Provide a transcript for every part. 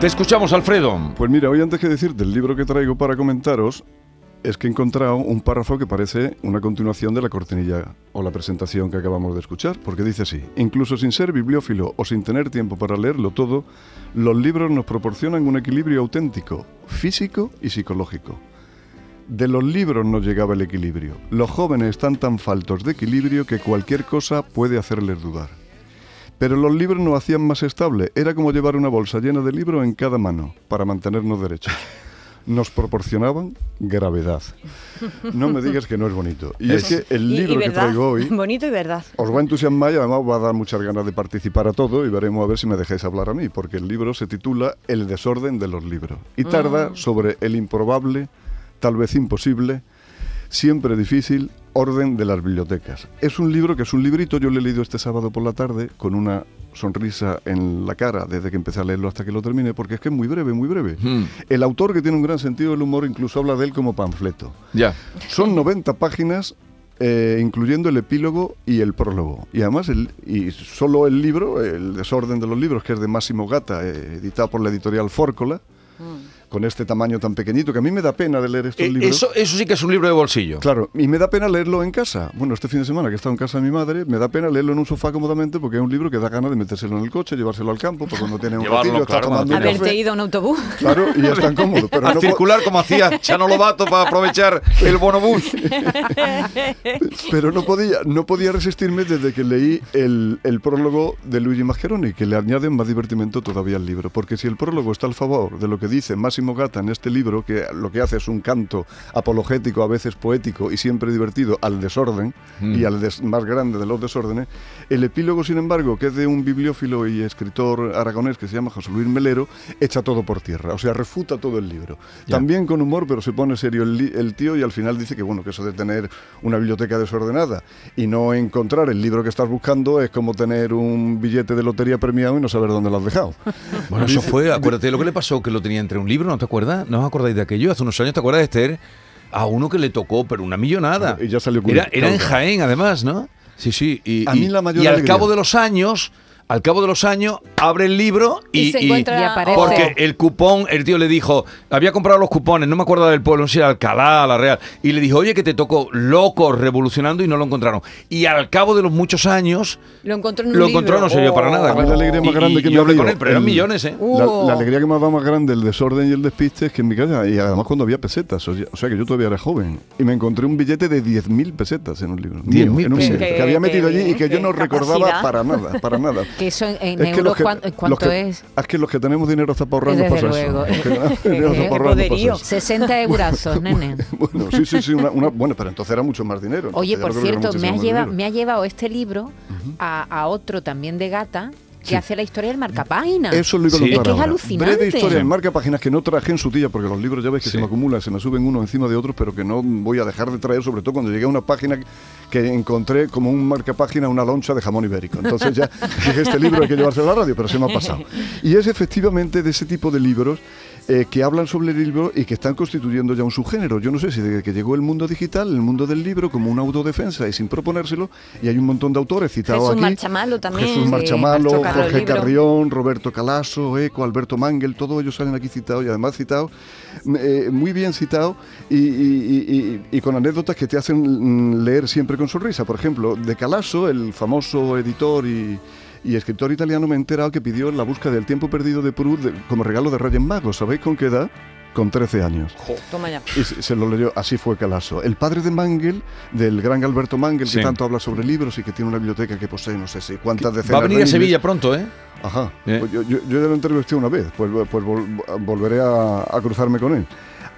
Te escuchamos, Alfredo. Pues mira, hoy antes que decir del libro que traigo para comentaros, es que he encontrado un párrafo que parece una continuación de la cortinilla o la presentación que acabamos de escuchar, porque dice así, incluso sin ser bibliófilo o sin tener tiempo para leerlo todo, los libros nos proporcionan un equilibrio auténtico, físico y psicológico. De los libros nos llegaba el equilibrio. Los jóvenes están tan faltos de equilibrio que cualquier cosa puede hacerles dudar. Pero los libros nos hacían más estable. Era como llevar una bolsa llena de libros en cada mano para mantenernos derechos. Nos proporcionaban gravedad. No me digas que no es bonito. Y es, que el libro que verdad. traigo hoy Bonito y verdad. os va a entusiasmar y además os va a dar muchas ganas de participar a todo y veremos a ver si me dejáis hablar a mí, porque el libro se titula El desorden de los libros y tarda sobre el improbable, tal vez imposible, siempre difícil orden de las bibliotecas. Es un libro que es un librito, yo lo he leído este sábado por la tarde con una sonrisa en la cara desde que empecé a leerlo hasta que lo termine, porque es que es muy breve, muy breve. Hmm. El autor, que tiene un gran sentido del humor, incluso habla de él como panfleto. Ya. Son 90 páginas, eh, incluyendo el epílogo y el prólogo. Y además, el, y solo el libro, El desorden de los libros, que es de Máximo Gata, eh, editado por la editorial Fórcola, con este tamaño tan pequeñito, que a mí me da pena de leer estos Eh, libros. Eso, eso sí que es un libro de bolsillo. Claro, y me da pena leerlo en casa. Bueno, este fin de semana que he estado en casa de mi madre, me da pena leerlo en un sofá cómodamente porque es un libro que da ganas de metérselo en el coche, llevárselo al campo, porque cuando tiene un Llevarlo, ratillo, está claro, tomando un cuando Haberte café. ido a un autobús. Claro, y ya es tan cómodo. Pero a no circular como hacía Chano Lobato para aprovechar el bonobús. Pero no podía, no podía resistirme desde que leí el, el prólogo de Luigi Mascheroni, que le añade más divertimento todavía al libro. Porque si el prólogo está al favor de lo que dice Máximo Gata en este libro, que lo que hace es un canto apologético, a veces poético y siempre divertido al desorden y al des- más grande de los desórdenes, el epílogo, sin embargo, que es de un bibliófilo y escritor aragonés que se llama José Luis Melero, echa todo por tierra, o sea, refuta todo el libro. También con humor, pero se pone serio el, el tío y al final dice que, bueno, que eso de tener una biblioteca desordenada y no encontrar el libro que estás buscando es como tener un billete de lotería premiado y no saber dónde lo has dejado. Bueno, eso fue, acuérdate lo que le pasó, que lo tenía entre un libro, ¿no te acuerdas? ¿No os acordáis de aquello? Hace unos años, ¿te acuerdas de Esther? A uno que le tocó, pero una millonada. Y ya salió Era, era en. Jaén, además, ¿no? Sí, sí. Y, A mí la mayor y al cabo de los años, al cabo de los años, abre el libro y, Y se y- encuentra- Y aparece. porque el cupón, el tío le dijo, había comprado los cupones, no me acuerdo del pueblo, no sé si era Alcalá, La Real, y le dijo, oye, que te tocó loco revolucionando y no lo encontraron. Y al cabo de los muchos años, Lo encontró en un lo libro. encontró, no sirvió para Oh. nada. A mí claro. la alegría más Y- grande y que me yo ha hablé con dado él, pero eran el- millones, ¿eh? La, Uh. la alegría que me ha dado más grande el desorden y el despiste es que en mi casa, y además cuando había pesetas, o sea, o sea que yo todavía era joven, y me encontré un billete de 10.000 pesetas en un libro. 10.000 mío, en un pesetas. Qué- que había qué metido allí y bien, que yo qué no recordaba capacidad. para nada, para nada. Que eso en, en Es que euros, los que- ¿cuán- los ¿cuánto que- es? Es que los que tenemos dinero hasta para ahorrar Desde luego. eso. Los que tenemos dinero hasta Qué para ahorrar no pasa poderío. eso. 60 eurazos, nene. Bueno, sí, sí, sí. Una, una- bueno, pero entonces era mucho más dinero. Oye, por cierto, me muchísimo ha, más lleva- me ha llevado este libro a, a otro también de gata que Sí. hace la historia del marcapágina. Eso lo iba a Sí. contar Es que es alucinante. Breve historia en marca páginas que no traje en su día, porque los libros ya ves que Sí. se me acumulan, se me suben uno encima de otros, pero que no voy a dejar de traer, sobre todo cuando llegué a una página que encontré como un marca página una loncha de jamón ibérico. Entonces ya dije, este libro hay que llevárselo a la radio, pero se me ha pasado. Y es efectivamente de ese tipo de libros eh, que hablan sobre el libro y que están constituyendo ya un subgénero. Yo no sé si desde que llegó el mundo digital, el mundo del libro, como una autodefensa y sin proponérselo, y hay un montón de autores citados Jesús aquí. Marchamalo también. Jesús Marchamalo, Jorge. Carrión, Roberto Calaso, Eco, Alberto Mangel, todos ellos salen aquí citados y además citados, eh, muy bien citados y, y- y- y- y con anécdotas que te hacen mm, leer siempre con sonrisa. Por ejemplo, de Calaso, el famoso editor y, y escritor italiano, me he enterado que pidió la búsqueda del tiempo perdido de Proust de- como regalo de Reyes Magos. ¿Sabéis con qué edad? Con 13 años. Toma ya. Y se, se lo leyó, así fue Calaso. El padre de Mangel, del gran Alberto Mangel, Sí. que tanto habla sobre libros y que tiene una biblioteca que posee no sé si cuántas decenas Va a venir a. Sevilla pronto, ¿eh? Ajá. ¿Eh? Pues yo, yo- yo ya lo entrevisté una vez, pues, pues vol- volveré a, a cruzarme con él.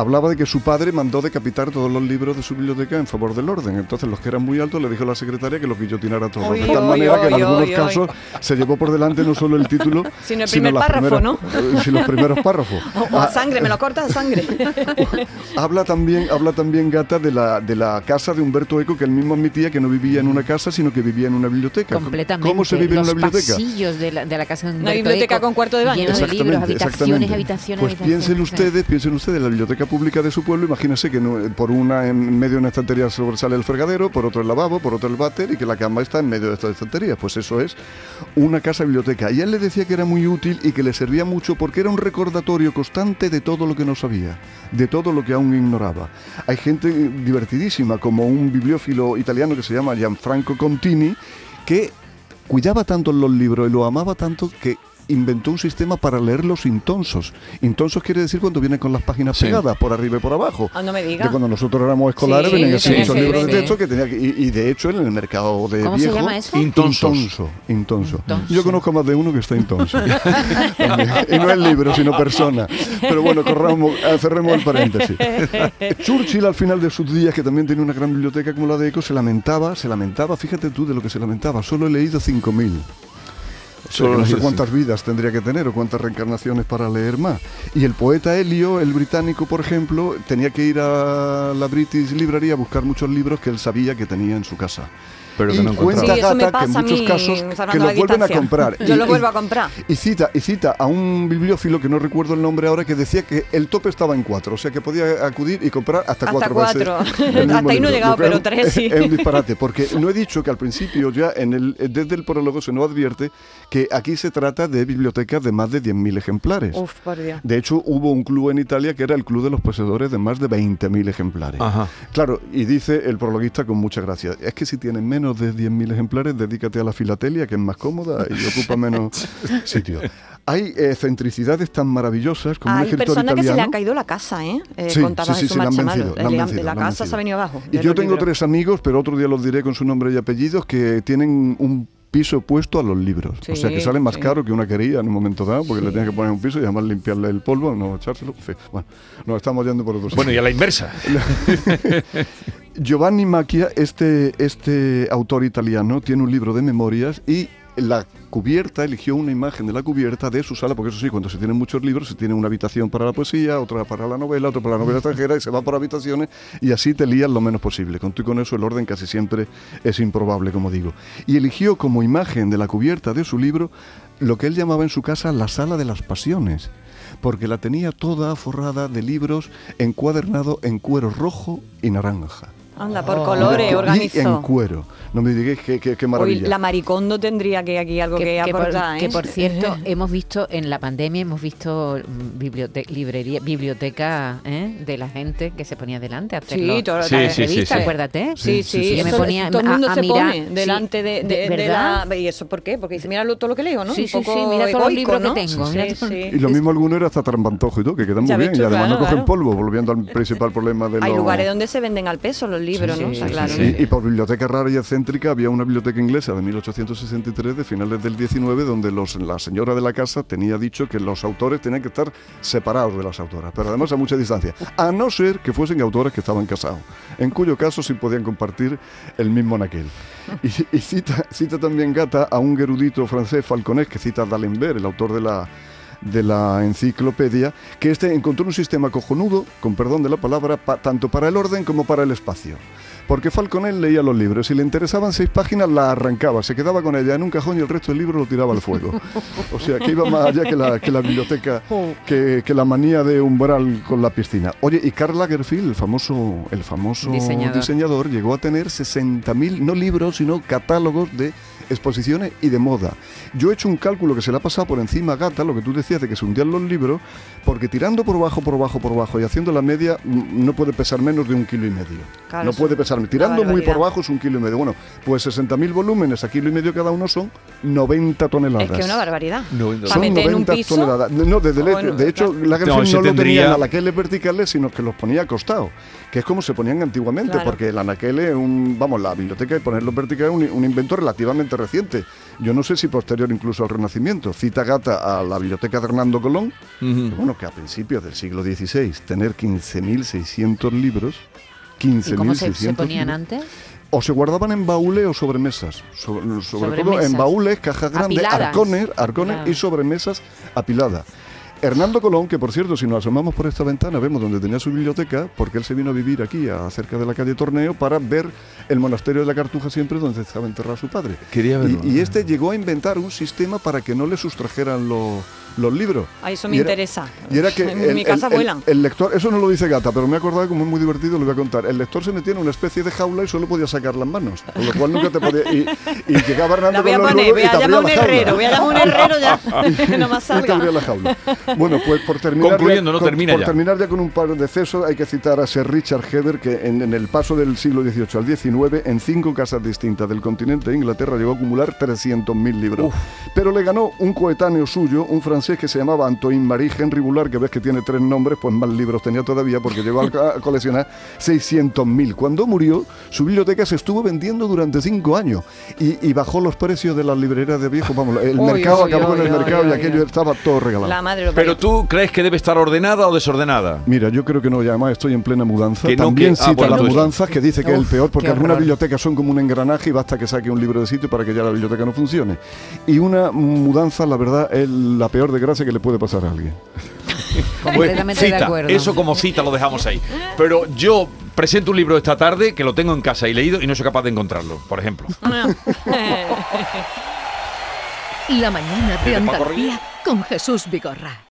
Hablaba de que su padre mandó decapitar todos los libros de su biblioteca en favor del orden. Entonces los que eran muy altos le dijo a la secretaria que los guillotinara todos. De tal manera que en algunos casos se llevó por delante no solo el título, Sino el primer las párrafo, primeras- eh, sino los primeros párrafos. O a Ah, sangre, me lo cortas a sangre. Habla también, habla también Gata de la, de la casa de Humberto Eco, que él mismo admitía que no vivía en una casa, sino que vivía en una biblioteca. Completamente. ¿Cómo se vive Los en una biblioteca? pasillos de la, de la casa de Una biblioteca Eco, con cuarto de baño. Lleno de libros, habitaciones, exactamente. habitaciones, Pues piensen ustedes, piensen ustedes, la biblioteca pública de su pueblo, imagínense que no- por una en medio de una estantería sobresale el fregadero, por otro el lavabo, por otro el váter y que la cama está en medio de estas estanterías. Pues eso es una casa biblioteca. Y él le decía que era muy útil y que le servía mucho porque era un recordatorio constante de todo lo que no sabía, de todo lo que aún ignoraba. Hay gente divertidísima, como un bibliófilo italiano que se llama Gianfranco Contini, que cuidaba tanto los libros y lo amaba tanto que inventó un sistema para leerlos intonsos. Intonsos quiere decir cuando vienen con las páginas Sí. pegadas por arriba y por abajo. Ah, no me diga. De cuando nosotros éramos escolares Sí, venían sí, esos sí, libros de sí. texto que tenía que, y, y de hecho en el mercado de ¿Cómo se viejo llama eso? Intonsos. Intonso, intonso. Intonso. Yo conozco más de uno que está intonso. Y no es libro, sino persona. Pero bueno, corramos, cerremos el paréntesis. Churchill al final de sus días, que también tenía una gran biblioteca como la de Eco, se lamentaba, se lamentaba, fíjate tú de lo que se lamentaba, solo he leído 5.000. O sea, no sé cuántas vidas tendría que tener o cuántas reencarnaciones para leer más. Y el poeta Helio, el británico, por ejemplo, tenía que ir a la British Library a buscar muchos libros que él sabía que tenía en su casa. Pero que y no cuenta Sí, eso me Gata que en muchos mí, casos que los vuelven a comprar. Yo Y- los y- vuelvo a comprar. y cita, y cita a un bibliófilo que no recuerdo el nombre ahora que decía que el tope estaba en cuatro, o sea que podía acudir y comprar hasta, Hasta cuatro cuatro. veces. Hasta ahí no he llegado, lo pero un- tres sí. Es un disparate, porque no he dicho que al principio ya en el, desde el prólogo se nos advierte que aquí se trata de bibliotecas de más de 10.000 ejemplares. Uf, por Dios. De hecho, hubo un club en Italia que era el club de los poseedores de más de 20.000 ejemplares. Ajá. Claro, y dice el prologuista con mucha gracia, es que si tienes menos de 10.000 ejemplares, dedícate a la filatelia, que es más cómoda y ocupa menos sitio. Hay eh, centricidades tan maravillosas como un Hay escritor personas que se le italiano. ha caído la casa, ¿eh? Eh, Sí, contaba sí, sí, la han vencido, la han La- vencido, la la han casa se ha venido abajo. Y yo tengo libros. tres amigos, pero otro día los diré con su nombre y apellidos, que tienen un piso puesto a los libros. o sea, que Sí, salen más sí. caro que una quería en un momento dado, porque le tienes que poner un piso y además limpiarle el polvo, no echárselo. Bueno, nos estamos yendo por otro Bueno, y sitio. a la inversa. Giovanni Macchia, este, este autor italiano, tiene un libro de memorias y la cubierta, eligió una imagen de la cubierta de su sala, porque eso sí, cuando se tienen muchos libros, se tiene una habitación para la poesía, otra para la novela, otra para la novela extranjera, y se va por habitaciones, y así te lías lo menos posible. Con tú y con eso el orden casi siempre es improbable, como digo. Y eligió como imagen de la cubierta de su libro lo que él llamaba en su casa la sala de las pasiones, porque la tenía toda forrada de libros encuadernado en cuero rojo y naranja. Anda, por Oh. colores, Y organizó. en cuero. No me digáis qué, qué, maravilla. la maricondo tendría que aquí algo que, que, por, aportar, ¿eh? que por cierto, hemos visto en la pandemia, hemos visto mm, bibliote- librería, biblioteca ¿eh? de la gente que se ponía delante a hacer Sí, Sí, la sí, sí, revista, sí. acuérdate. Sí, sí, Sí, sí, Yo me eso- ponía todo el a- mundo a se mirar, pone delante de, de- la... ¿Y eso por qué? Porque dice, mira lo- todo lo que leo, ¿no? Sí, Un sí, sí, mira todos los libros que tengo, Sí, mira sí, todo- sí. Y lo mismo alguno era hasta trampantojo y todo, que quedan muy bien. y además no cogen polvo, volviendo al principal problema de Hay los- lugares donde se venden al peso los libros, ¿no? sí, Está sí, claro. Sí, y por biblioteca rara y excéntrica había una biblioteca inglesa de 1863, de finales del 19, donde los, la señora de la casa tenía dicho que los autores tenían que estar separados de las autoras, pero además a mucha distancia, a no ser que fuesen autores que estaban casados, en cuyo caso sí podían compartir el mismo naquel. Y, y cita, cita también Gata a un erudito francés, Falconet, que cita a D'Alembert, el autor de la de la enciclopedia, que este encontró un sistema cojonudo, con perdón de la palabra, pa- tanto para el orden como para el espacio. Porque Falconet leía los libros, si le interesaban seis páginas la arrancaba, se quedaba con ella en un cajón y el resto del libro lo tiraba al fuego. O sea, que iba más allá que la, que la biblioteca, que, que la manía de umbral con la piscina. Oye, y Karl Lagerfeld, el famoso, el famoso Diseñador. diseñador, llegó a tener 60.000, no libros, sino catálogos de exposiciones y de moda. Yo he hecho un cálculo que se le ha pasado por encima a Gata, lo que tú decías de que se hundían los libros, porque tirando por bajo, por bajo, por bajo y haciendo la media, mm, no puede pesar menos de un kilo y medio. Claro, no puede es pesar, tirando muy por bajo es un kilo y medio. Bueno, pues 60.000 volúmenes a kilo y medio cada uno son 90 toneladas. Es que es una barbaridad. No, Son meter en un 90 piso. toneladas. No, desde el- Ah, bueno, de hecho, claro. Lagerfeld No, lo tendría- tenía en anaqueles verticales, sino que los ponía acostados, que es como se ponían antiguamente, Claro. porque el anaquel es un, vamos, la biblioteca y ponerlos verticales es un, un invento relativamente reciente. Yo no sé si posterior incluso al Renacimiento. Cita Gata a la biblioteca de Hernando Colón. Ujú. Bueno, que a principios del siglo XVI tener 15.600 libros. 15.600 ¿Y cómo se, se ponían libros, antes? o se guardaban en baúles o sobremesas. So- sobre Sobre todo en baúles, cajas grandes, Apiladas. arcones, arcones Claro. y sobremesas apiladas. Hernando Colón, que por cierto, si nos asomamos por esta ventana, vemos donde tenía su biblioteca, porque él se vino a vivir aquí, a- cerca de la calle Torneo, para ver el monasterio de la Cartuja siempre donde estaba enterrado su padre. Quería verlo. Y, y este llegó a inventar un sistema para que no le sustrajeran los, los libros. A eso Y me era- interesa. Y era que en el, mi casa el- el- vuelan. el lector, eso no lo dice Gata, pero me he acordado como es muy divertido, lo voy a contar. El lector se metía en una especie de jaula y solo podía sacar las manos, con lo cual nunca te podía. Y, y llegaba Hernando La voy a con los poner, nudos voy y a llamar a un jaula. herrero, voy a llamar a un herrero ya, que no más Y te abría salga. la jaula. Bueno, pues por terminar. Concluyendo, no con- termina por ya. terminar ya con un par de cesos, hay que citar a Sir Richard Heather, que en, en el paso del siglo XVIII al XIX, en cinco casas distintas del continente de Inglaterra, llegó a acumular 300.000 libros. Pero le ganó un coetáneo suyo, un francés que se llamaba Antoine Marie Henry Boulard, que ves que tiene tres nombres, pues más libros tenía todavía, porque llegó a, a coleccionar 600.000. Cuando murió, su biblioteca se estuvo vendiendo durante cinco años y, y bajó los precios de las librerías de viejos. Vamos, el Uy, mercado uy, acabó en uy, el uy, mercado y uy, aquello uy. estaba todo regalado. La madre lo Pero tú crees que debe estar ordenada o desordenada. Mira, yo creo que no, y además estoy en plena mudanza. Que no, También que- ah, cita bueno, las mudanzas, que dice que es el Uf, peor, porque qué algunas horror. bibliotecas son como un engranaje y basta que saque un libro de sitio para que ya la biblioteca no funcione. Y una mudanza, la verdad, es la peor desgracia que le puede pasar a alguien. Completamente de Cita, acuerdo. Eso como cita lo dejamos ahí. Pero yo presento un libro esta tarde que lo tengo en casa y leído y no soy capaz de encontrarlo, por ejemplo. La mañana de Desde Paco Andalucía con Jesús Vigorra.